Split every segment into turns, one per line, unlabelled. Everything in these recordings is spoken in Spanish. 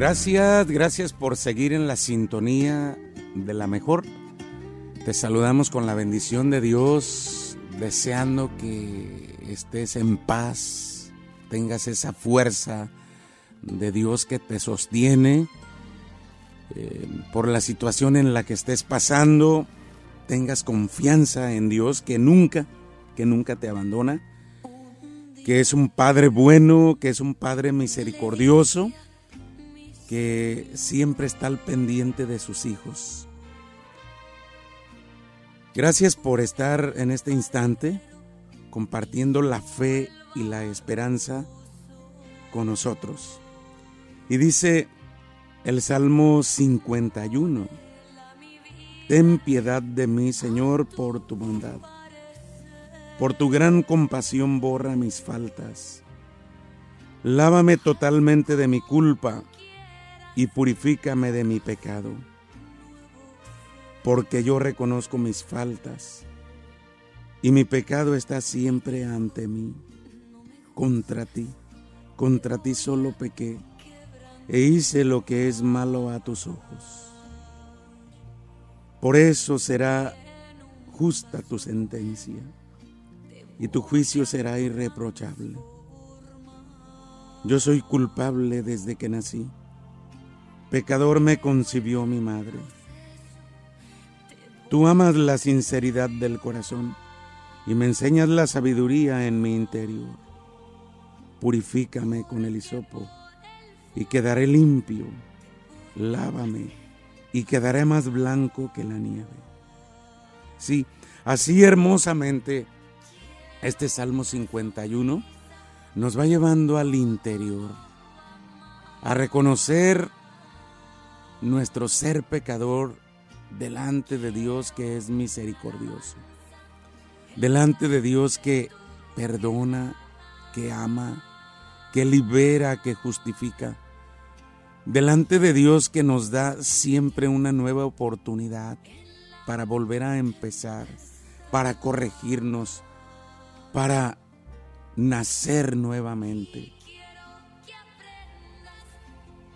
Gracias, gracias por seguir en la sintonía de la mejor. Te saludamos con la bendición de Dios, deseando que estés en paz, tengas esa fuerza de Dios que te sostiene eh, por la situación en la que estés pasando, tengas confianza en Dios que nunca, que nunca te abandona, que es un Padre bueno, que es un Padre misericordioso, que siempre está al pendiente de sus hijos. Gracias por estar en este instante compartiendo la fe y la esperanza con nosotros. Y dice el Salmo 51, Ten piedad de mí, Señor, por tu bondad. Por tu gran compasión borra mis faltas. Lávame totalmente de mi culpa y purifícame de mi pecado porque yo reconozco mis faltas y mi pecado está siempre ante mí. Contra ti, contra ti solo pequé e hice lo que es malo a tus ojos. Por eso será justa tu sentencia y tu juicio será irreprochable. Yo soy culpable desde que nací. Pecador me concibió mi madre. Tú amas la sinceridad del corazón y me enseñas la sabiduría en mi interior. Purifícame con el hisopo y quedaré limpio. Lávame y quedaré más blanco que la nieve. Sí, así hermosamente este Salmo 51 nos va llevando al interior, a reconocer nuestro ser pecador delante de Dios que es misericordioso, delante de Dios que perdona, que ama, que libera, que justifica, delante de Dios que nos da siempre una nueva oportunidad para volver a empezar, para corregirnos, para nacer nuevamente.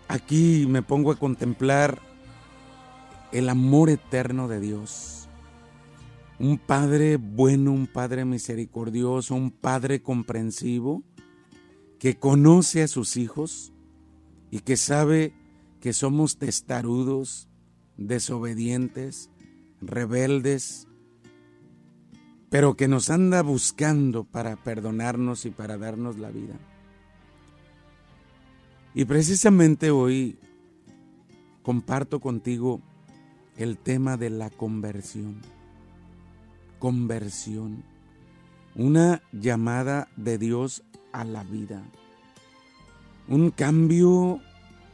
Aquí me pongo a contemplar el amor eterno de Dios. Un Padre bueno, un Padre misericordioso, un Padre comprensivo, que conoce a sus hijos y que sabe que somos testarudos, desobedientes, rebeldes, pero que nos anda buscando para perdonarnos y para darnos la vida. Y precisamente hoy comparto contigo el tema de la conversión. Conversión. Una llamada de Dios a la vida. Un cambio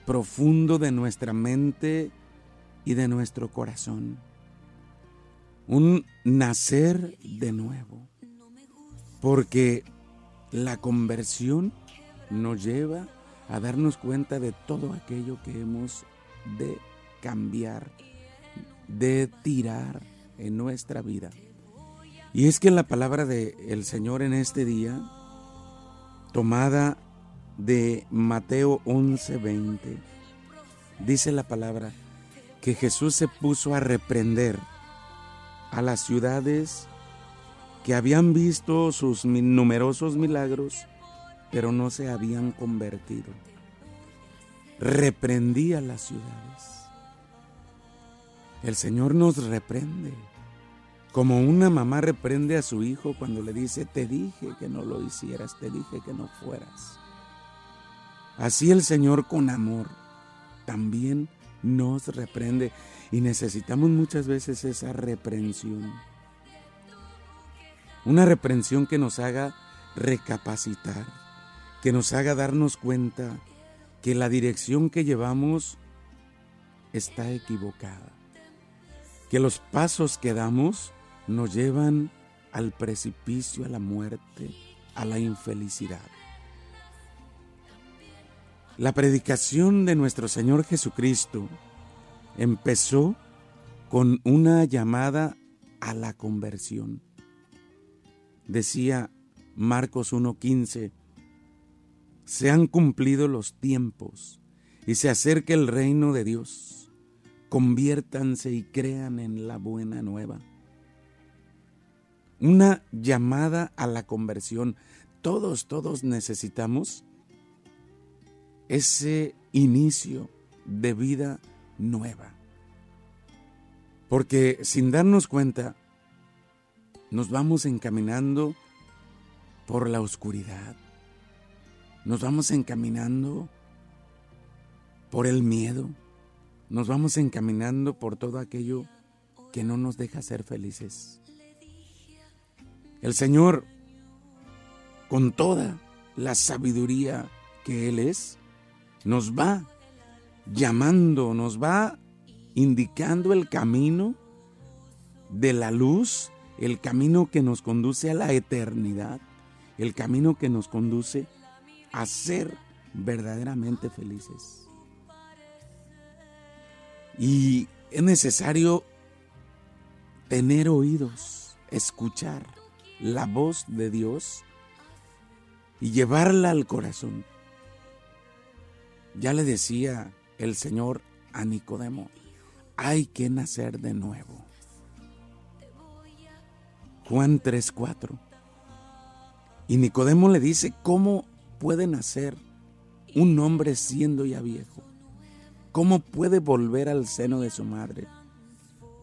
profundo de nuestra mente y de nuestro corazón. Un nacer de nuevo. Porque la conversión nos lleva a darnos cuenta de todo aquello que hemos de cambiar de tirar en nuestra vida. Y es que la palabra del el Señor en este día, tomada de Mateo 11:20, dice la palabra que Jesús se puso a reprender a las ciudades que habían visto sus numerosos milagros, pero no se habían convertido. Reprendía las ciudades. El Señor nos reprende, como una mamá reprende a su hijo cuando le dice, te dije que no lo hicieras, te dije que no fueras. Así el Señor con amor también nos reprende y necesitamos muchas veces esa reprensión. Una reprensión que nos haga recapacitar, que nos haga darnos cuenta que la dirección que llevamos está equivocada que los pasos que damos nos llevan al precipicio, a la muerte, a la infelicidad. La predicación de nuestro Señor Jesucristo empezó con una llamada a la conversión. Decía Marcos 1.15, se han cumplido los tiempos y se acerque el reino de Dios. Conviértanse y crean en la buena nueva. Una llamada a la conversión. Todos, todos necesitamos ese inicio de vida nueva. Porque sin darnos cuenta, nos vamos encaminando por la oscuridad. Nos vamos encaminando por el miedo. Nos vamos encaminando por todo aquello que no nos deja ser felices. El Señor, con toda la sabiduría que Él es, nos va llamando, nos va indicando el camino de la luz, el camino que nos conduce a la eternidad, el camino que nos conduce a ser verdaderamente felices. Y es necesario tener oídos, escuchar la voz de Dios y llevarla al corazón. Ya le decía el Señor a Nicodemo, hay que nacer de nuevo. Juan 3:4. Y Nicodemo le dice, ¿cómo puede nacer un hombre siendo ya viejo? ¿Cómo puede volver al seno de su madre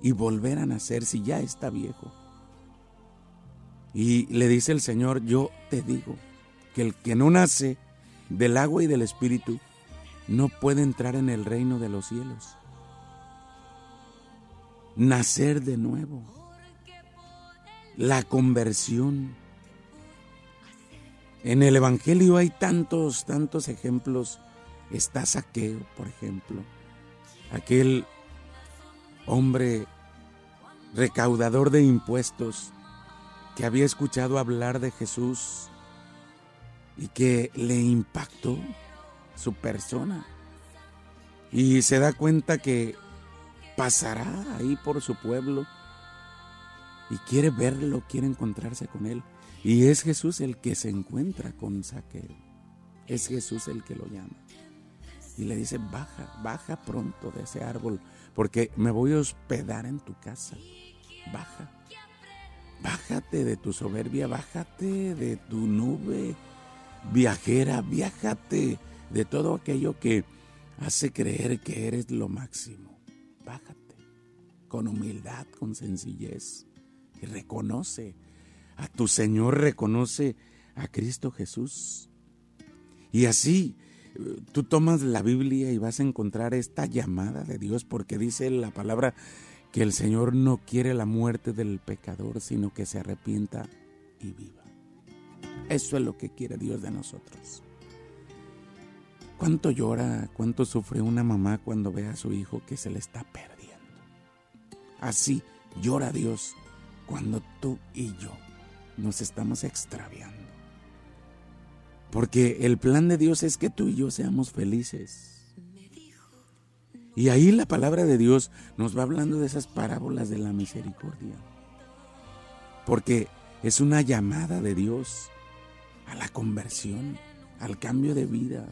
y volver a nacer si ya está viejo? Y le dice el Señor, yo te digo que el que no nace del agua y del espíritu no puede entrar en el reino de los cielos. Nacer de nuevo. La conversión. En el Evangelio hay tantos, tantos ejemplos. Está Saqueo, por ejemplo. Aquel hombre recaudador de impuestos que había escuchado hablar de Jesús y que le impactó su persona. Y se da cuenta que pasará ahí por su pueblo y quiere verlo, quiere encontrarse con él. Y es Jesús el que se encuentra con Saqueo. Es Jesús el que lo llama. Y le dice, baja, baja pronto de ese árbol, porque me voy a hospedar en tu casa. Baja. Bájate de tu soberbia, bájate de tu nube viajera, viájate de todo aquello que hace creer que eres lo máximo. Bájate con humildad, con sencillez y reconoce a tu Señor, reconoce a Cristo Jesús. Y así eh, tú tomas la Biblia y vas a encontrar esta llamada de Dios porque dice la palabra que el Señor no quiere la muerte del pecador, sino que se arrepienta y viva. Eso es lo que quiere Dios de nosotros. ¿Cuánto llora, cuánto sufre una mamá cuando ve a su hijo que se le está perdiendo? Así llora Dios cuando tú y yo nos estamos extraviando. Porque el plan de Dios es que tú y yo seamos felices. Y ahí la palabra de Dios nos va hablando de esas parábolas de la misericordia. Porque es una llamada de Dios a la conversión, al cambio de vida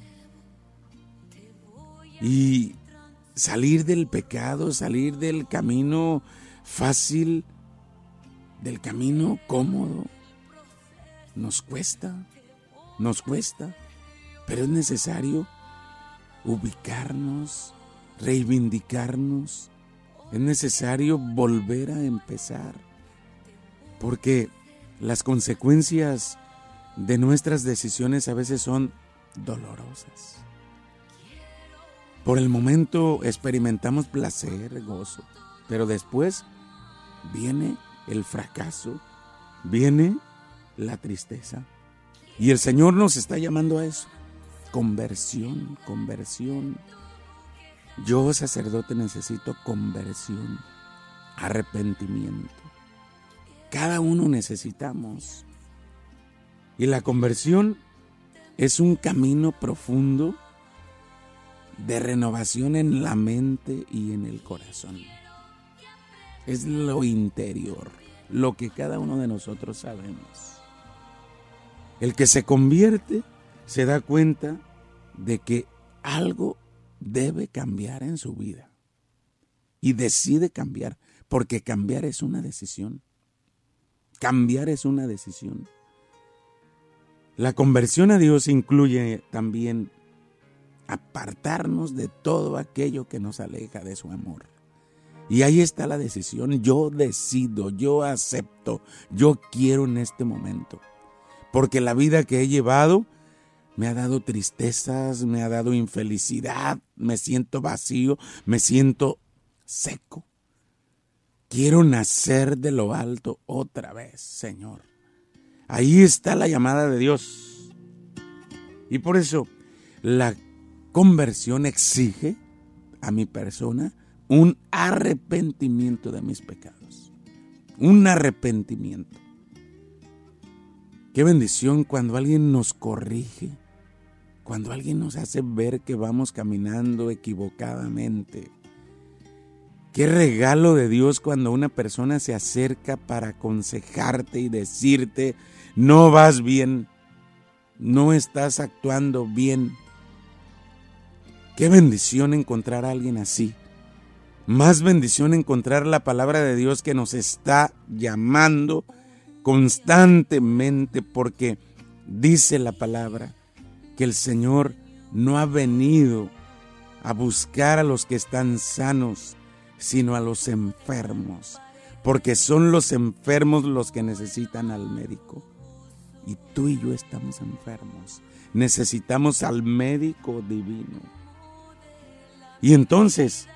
y salir del pecado, salir del camino fácil, del camino cómodo, nos cuesta, nos cuesta, pero es necesario ubicarnos, reivindicarnos, es necesario volver a empezar, porque las consecuencias de nuestras decisiones a veces son dolorosas. Por el momento experimentamos placer, gozo, pero después viene el fracaso, viene la tristeza. Y el Señor nos está llamando a eso. Conversión, conversión. Yo, sacerdote, necesito conversión, arrepentimiento. Cada uno necesitamos. Y la conversión es un camino profundo de renovación en la mente y en el corazón. Es lo interior, lo que cada uno de nosotros sabemos. El que se convierte se da cuenta de que algo debe cambiar en su vida. Y decide cambiar, porque cambiar es una decisión. Cambiar es una decisión. La conversión a Dios incluye también apartarnos de todo aquello que nos aleja de su amor. Y ahí está la decisión. Yo decido, yo acepto, yo quiero en este momento. Porque la vida que he llevado me ha dado tristezas, me ha dado infelicidad, me siento vacío, me siento seco. Quiero nacer de lo alto otra vez, Señor. Ahí está la llamada de Dios. Y por eso la conversión exige a mi persona un arrepentimiento de mis pecados. Un arrepentimiento. Qué bendición cuando alguien nos corrige, cuando alguien nos hace ver que vamos caminando equivocadamente. Qué regalo de Dios cuando una persona se acerca para aconsejarte y decirte, no vas bien, no estás actuando bien. Qué bendición encontrar a alguien así. Más bendición encontrar la palabra de Dios que nos está llamando constantemente porque dice la palabra que el Señor no ha venido a buscar a los que están sanos, sino a los enfermos, porque son los enfermos los que necesitan al médico. Y tú y yo estamos enfermos, necesitamos al médico divino. Y entonces,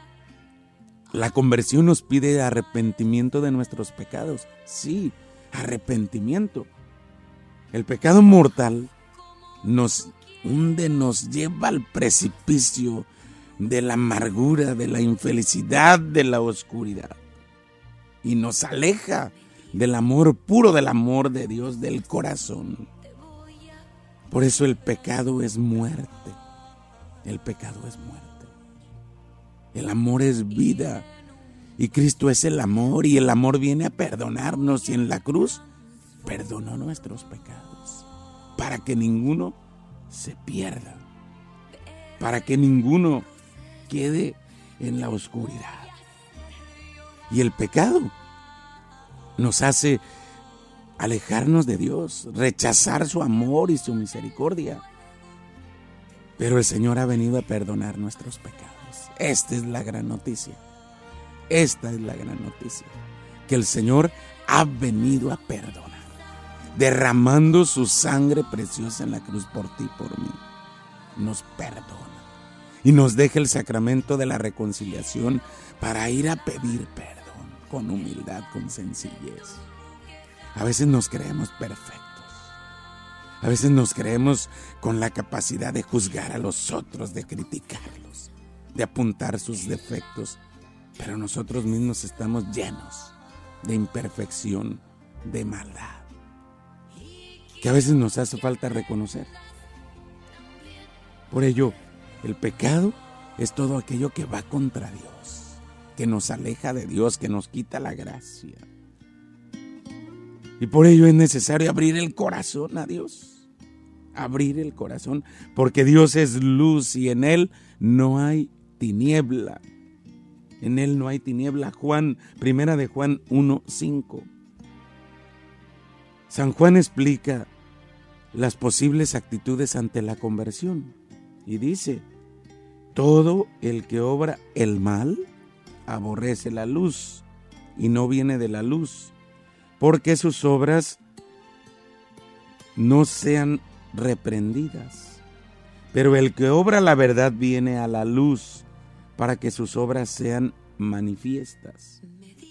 la conversión nos pide arrepentimiento de nuestros pecados. Sí, arrepentimiento. El pecado mortal nos hunde, nos lleva al precipicio de la amargura, de la infelicidad, de la oscuridad. Y nos aleja del amor puro, del amor de Dios, del corazón. Por eso el pecado es muerte. El pecado es muerte. El amor es vida. Y Cristo es el amor y el amor viene a perdonarnos y en la cruz perdonó nuestros pecados para que ninguno se pierda, para que ninguno quede en la oscuridad. Y el pecado nos hace alejarnos de Dios, rechazar su amor y su misericordia. Pero el Señor ha venido a perdonar nuestros pecados. Esta es la gran noticia. Esta es la gran noticia. Que el Señor ha venido a perdonar. Derramando su sangre preciosa en la cruz por ti y por mí. Nos perdona. Y nos deja el sacramento de la reconciliación para ir a pedir perdón con humildad, con sencillez. A veces nos creemos perfectos. A veces nos creemos con la capacidad de juzgar a los otros, de criticarlos de apuntar sus defectos, pero nosotros mismos estamos llenos de imperfección, de maldad, que a veces nos hace falta reconocer. Por ello, el pecado es todo aquello que va contra Dios, que nos aleja de Dios, que nos quita la gracia. Y por ello es necesario abrir el corazón a Dios. Abrir el corazón, porque Dios es luz y en Él no hay tiniebla. En él no hay tiniebla. Juan, primera de Juan 1:5. San Juan explica las posibles actitudes ante la conversión y dice, todo el que obra el mal aborrece la luz y no viene de la luz, porque sus obras no sean reprendidas. Pero el que obra la verdad viene a la luz para que sus obras sean manifiestas,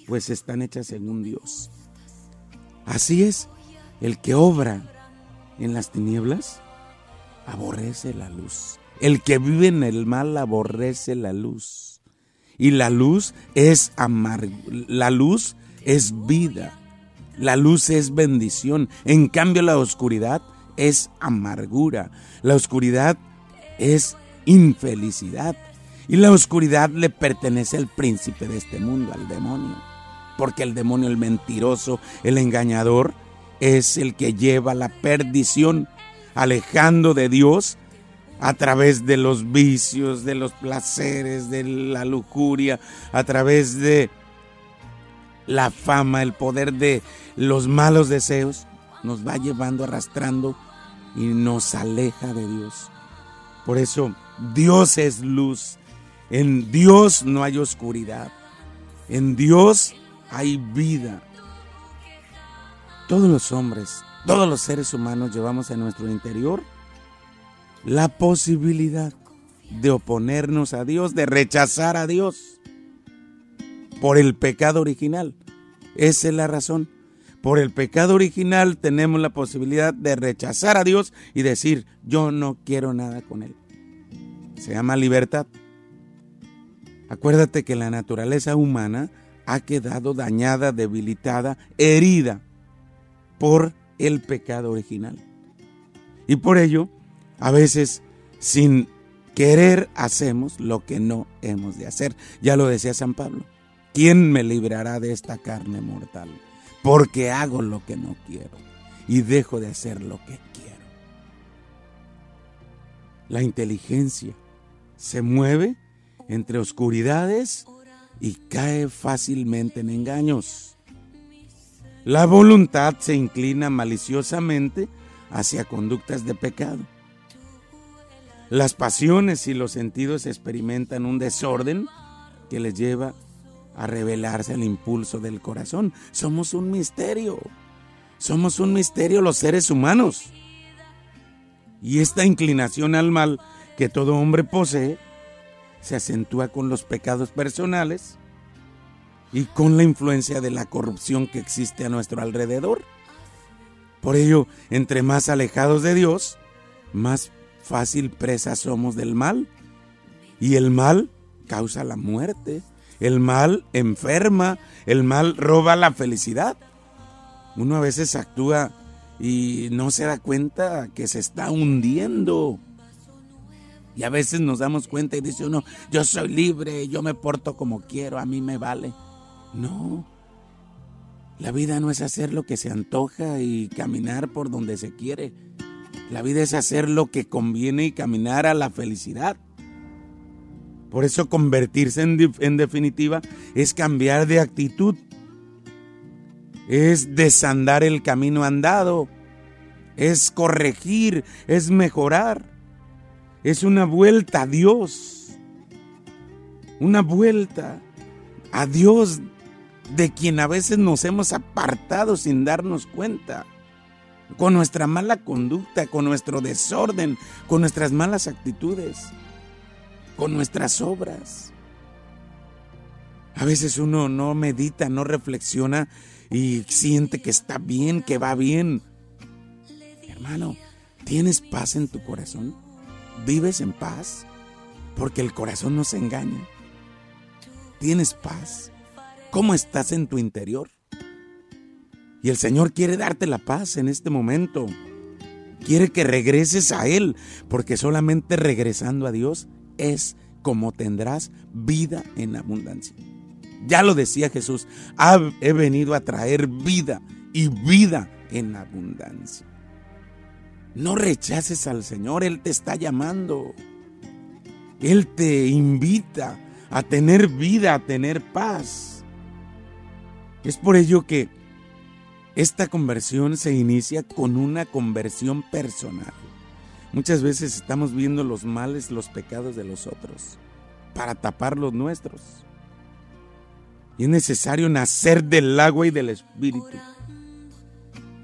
pues están hechas según Dios. Así es, el que obra en las tinieblas aborrece la luz. El que vive en el mal aborrece la luz. Y la luz es amargo, la luz es vida. La luz es bendición. En cambio la oscuridad es amargura. La oscuridad es infelicidad. Y la oscuridad le pertenece al príncipe de este mundo, al demonio. Porque el demonio, el mentiroso, el engañador, es el que lleva la perdición, alejando de Dios a través de los vicios, de los placeres, de la lujuria, a través de la fama, el poder de los malos deseos, nos va llevando, arrastrando y nos aleja de Dios. Por eso Dios es luz. En Dios no hay oscuridad. En Dios hay vida. Todos los hombres, todos los seres humanos llevamos en nuestro interior la posibilidad de oponernos a Dios, de rechazar a Dios por el pecado original. Esa es la razón. Por el pecado original tenemos la posibilidad de rechazar a Dios y decir, yo no quiero nada con Él. Se llama libertad. Acuérdate que la naturaleza humana ha quedado dañada, debilitada, herida por el pecado original. Y por ello a veces sin querer hacemos lo que no hemos de hacer. Ya lo decía San Pablo. ¿Quién me librará de esta carne mortal? Porque hago lo que no quiero y dejo de hacer lo que quiero. La inteligencia se mueve entre oscuridades y cae fácilmente en engaños. La voluntad se inclina maliciosamente hacia conductas de pecado. Las pasiones y los sentidos experimentan un desorden que les lleva a revelarse al impulso del corazón. Somos un misterio. Somos un misterio los seres humanos. Y esta inclinación al mal que todo hombre posee se acentúa con los pecados personales y con la influencia de la corrupción que existe a nuestro alrededor. Por ello, entre más alejados de Dios, más fácil presa somos del mal. Y el mal causa la muerte. El mal enferma. El mal roba la felicidad. Uno a veces actúa y no se da cuenta que se está hundiendo. Y a veces nos damos cuenta y dice uno, yo soy libre, yo me porto como quiero, a mí me vale. No, la vida no es hacer lo que se antoja y caminar por donde se quiere. La vida es hacer lo que conviene y caminar a la felicidad. Por eso convertirse en, definitiva es cambiar de actitud. Es desandar el camino andado. Es corregir, es mejorar. Es una vuelta a Dios. Una vuelta a Dios de quien a veces nos hemos apartado sin darnos cuenta con nuestra mala conducta, con nuestro desorden, con nuestras malas actitudes, con nuestras obras. A veces uno no medita, no reflexiona y siente que está bien, que va bien. Hermano, ¿tienes paz en tu corazón? ¿Vives en paz? Porque el corazón no se engaña. ¿Tienes paz? ¿Cómo estás en tu interior? Y el Señor quiere darte la paz en este momento. Quiere que regreses a Él, porque solamente regresando a Dios es como tendrás vida en abundancia. Ya lo decía Jesús, he venido a traer vida y vida en abundancia. No rechaces al Señor, Él te está llamando. Él te invita a tener vida, a tener paz. Es por ello que esta conversión se inicia con una conversión personal. Muchas veces estamos viendo los males, los pecados de los otros para tapar los nuestros. Y es necesario nacer del agua y del espíritu.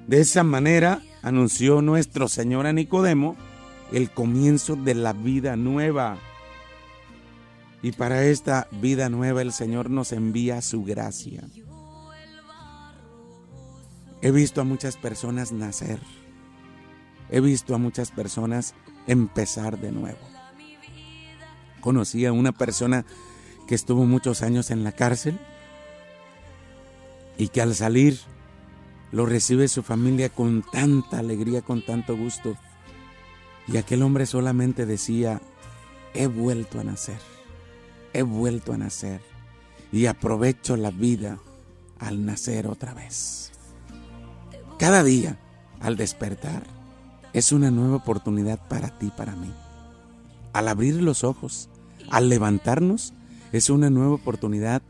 De esa manera anunció nuestro Señor a Nicodemo el comienzo de la vida nueva. Y para esta vida nueva el Señor nos envía su gracia. He visto a muchas personas nacer. He visto a muchas personas empezar de nuevo. Conocí a una persona que estuvo muchos años en la cárcel y que al salir lo recibe su familia con tanta alegría, con tanto gusto. Y aquel hombre solamente decía, he vuelto a nacer, he vuelto a nacer y aprovecho la vida al nacer otra vez. Cada día, al despertar, es una nueva oportunidad para ti, para mí. al abrir los ojos, al levantarnos, es una nueva oportunidad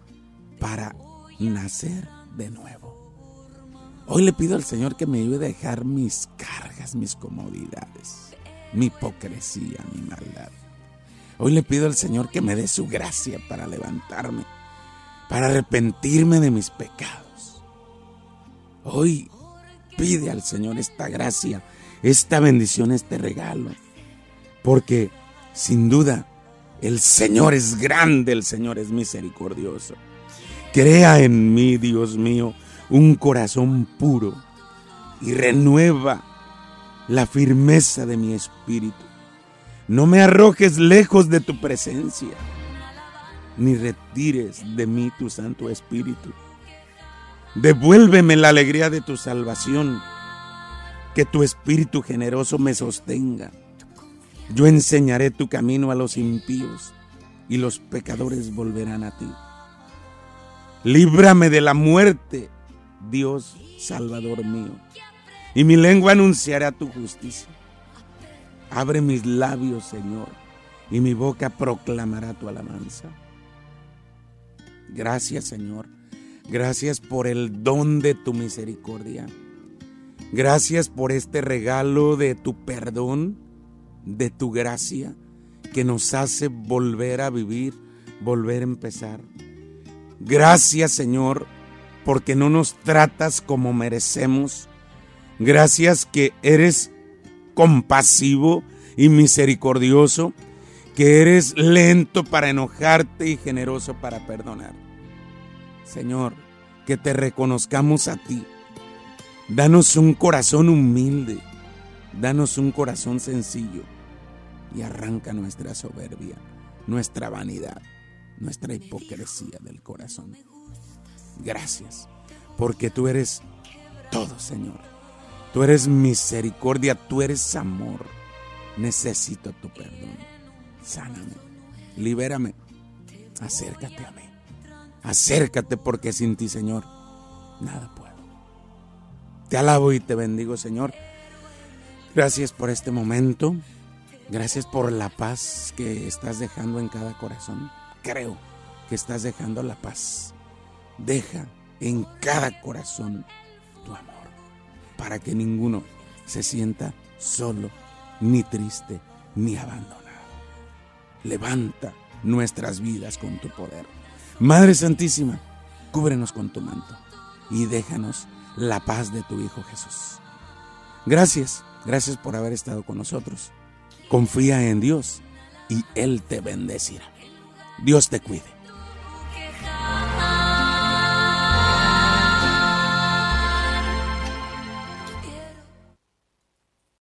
para nacer de nuevo. Hoy le pido al Señor que me ayude a dejar mis cargas, mis comodidades, mi hipocresía, mi maldad. Hoy le pido al Señor que me dé su gracia para levantarme, para arrepentirme de mis pecados. Hoy pide al Señor esta gracia, esta bendición, este regalo, porque sin duda el Señor es grande, el Señor es misericordioso. Crea en mí, Dios mío, un corazón puro y renueva la firmeza de mi espíritu. No me arrojes lejos de tu presencia, ni retires de mí tu Santo Espíritu. Devuélveme la alegría de tu salvación, que tu Espíritu generoso me sostenga. Yo enseñaré tu camino a los impíos y los pecadores volverán a ti. Líbrame de la muerte, Dios Salvador mío, y mi lengua anunciará tu justicia. Abre mis labios, Señor, y mi boca proclamará tu alabanza. Gracias, Señor. Gracias por el don de tu misericordia. Gracias por este regalo de tu perdón, de tu gracia, que nos hace volver a vivir, volver a empezar. Gracias, Señor, porque no nos tratas como merecemos. Gracias que eres compasivo y misericordioso, que eres lento para enojarte y generoso para perdonar. Señor, que te reconozcamos a ti. Danos un corazón humilde, danos un corazón sencillo y arranca nuestra soberbia, nuestra vanidad, nuestra hipocresía del corazón. Gracias, porque tú eres todo, Señor. Tú eres misericordia, tú eres amor. Necesito tu perdón. Sáname, libérame, acércate a mí. Acércate porque sin ti, Señor, nada puedo. Te alabo y te bendigo, Señor. Gracias por este momento. Gracias por la paz que estás dejando en cada corazón. Creo que estás dejando la paz. Deja en cada corazón tu amor para que ninguno se sienta solo, ni triste, ni abandonado. Levanta nuestras vidas con tu poder. Madre Santísima, cúbrenos con tu manto y déjanos la paz de tu Hijo Jesús. Gracias, gracias por haber estado con nosotros. Confía en Dios y Él te bendecirá. Dios te cuide.